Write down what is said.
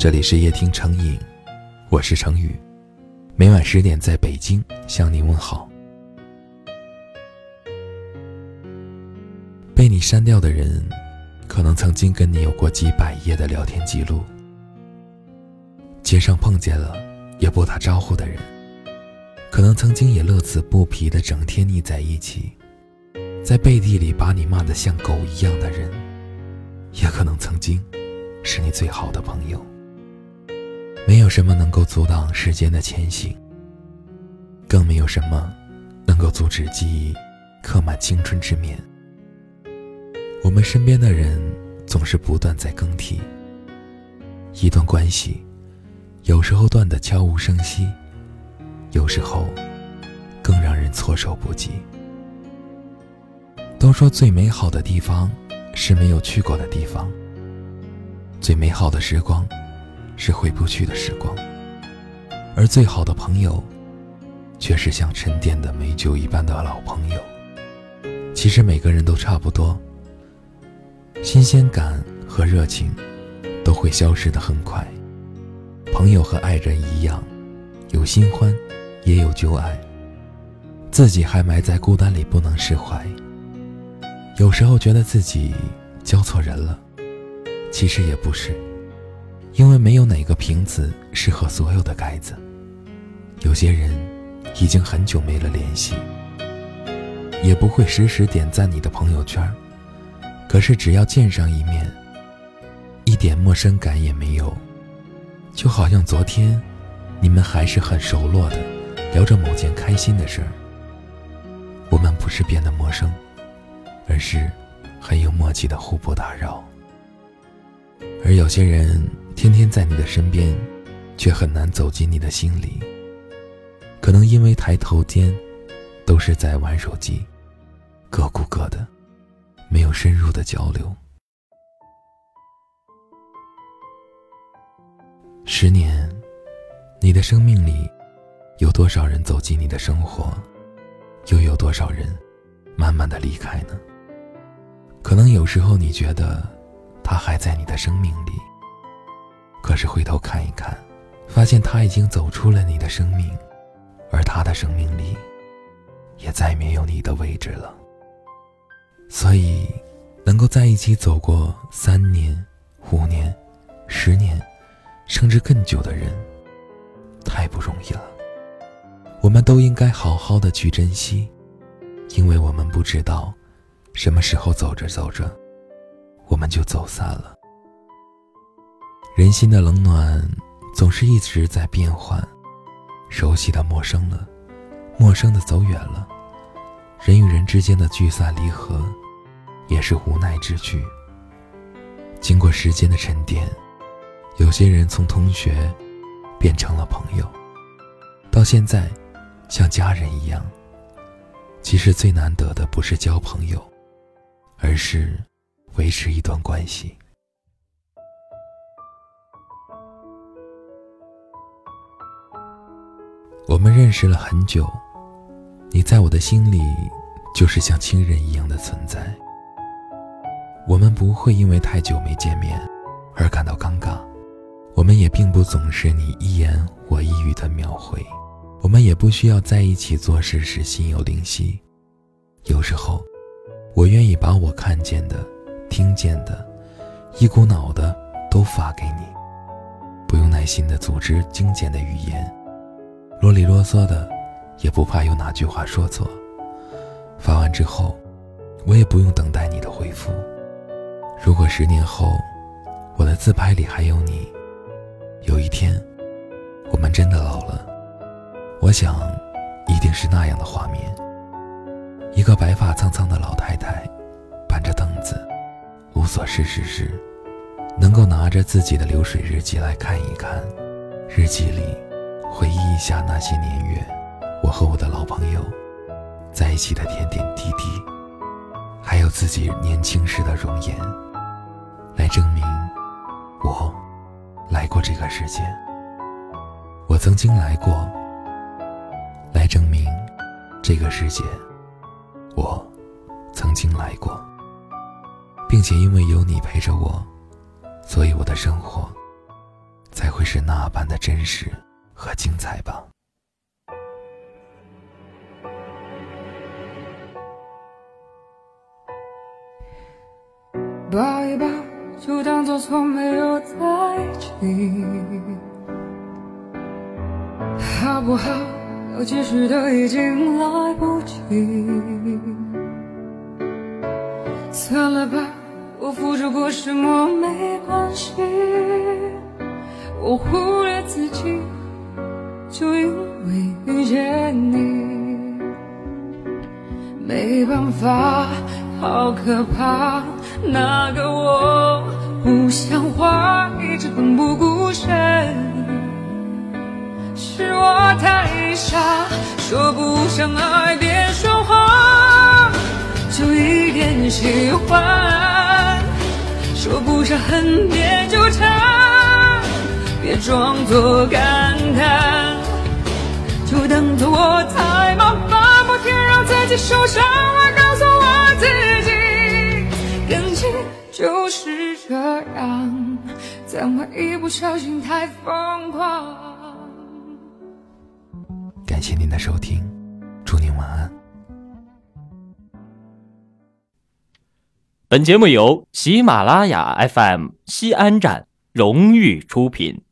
这里是夜听成瘾，我是成宇，每晚十点在北京向你问好。被你删掉的人，可能曾经跟你有过几百页的聊天记录。街上碰见了也不打招呼的人，可能曾经也乐此不疲的整天腻在一起。在背地里把你骂得像狗一样的人，也可能曾经是你最好的朋友。没有什么能够阻挡时间的前行，更没有什么能够阻止记忆刻满青春之面。我们身边的人总是不断在更替，一段关系有时候断得悄无声息，有时候更让人措手不及。都说最美好的地方是没有去过的地方，最美好的时光是回不去的时光，而最好的朋友却是像沉淀的美酒一般的老朋友。其实每个人都差不多，新鲜感和热情都会消失的很快。朋友和爱人一样，有新欢，也有旧爱，自己还埋在孤单里不能释怀。有时候觉得自己交错人了，其实也不是，因为没有哪个瓶子适合所有的盖子。有些人已经很久没了联系，也不会时时点赞你的朋友圈，可是只要见上一面，一点陌生感也没有，就好像昨天你们还是很熟络的，聊着某件开心的事儿。我们不是变得陌生。而是很有默契的互不打扰，而有些人天天在你的身边，却很难走进你的心里。可能因为抬头间都是在玩手机，各顾各的，没有深入的交流。十年，你的生命里有多少人走进你的生活，又有多少人慢慢的离开呢？可能有时候你觉得他还在你的生命里，可是回头看一看，发现他已经走出了你的生命，而他的生命里也再没有你的位置了。所以，能够在一起走过三年、五年、十年，甚至更久的人，太不容易了。我们都应该好好的去珍惜，因为我们不知道。什么时候走着走着，我们就走散了？人心的冷暖总是一直在变换，熟悉的陌生了，陌生的走远了，人与人之间的聚散离合，也是无奈之举。经过时间的沉淀，有些人从同学变成了朋友，到现在像家人一样。其实最难得的不是交朋友。而是维持一段关系。我们认识了很久，你在我的心里就是像亲人一样的存在。我们不会因为太久没见面而感到尴尬，我们也并不总是你一言我一语的秒回，我们也不需要在一起做事时心有灵犀，有时候。我愿意把我看见的、听见的，一股脑的都发给你，不用耐心的组织精简的语言，啰里啰嗦的，也不怕有哪句话说错。发完之后，我也不用等待你的回复。如果十年后，我的自拍里还有你，有一天，我们真的老了，我想，一定是那样的画面。一个白发苍苍的老太太，搬着凳子，无所事事时，能够拿着自己的流水日记来看一看，日记里回忆一下那些年月，我和我的老朋友在一起的点点滴滴，还有自己年轻时的容颜，来证明我来过这个世界，我曾经来过，来证明这个世界。我曾经来过，并且因为有你陪着我，所以我的生活才会是那般的真实和精彩吧。抱一抱，就当做从没有在一起，好不好？要解释的已经来不及。算了吧，我付出过什么没关系，我可怕。那个我不像话，一直奋不顾身，是我太傻，说不上爱别说谎，就一点喜欢，说不上恨别纠缠，别装作感叹，就当作我太忙，反复天让自己受伤怎么一不小心太疯狂？感谢您的收听，祝您晚安。本节目由喜马拉雅 FM 西安站荣誉出品。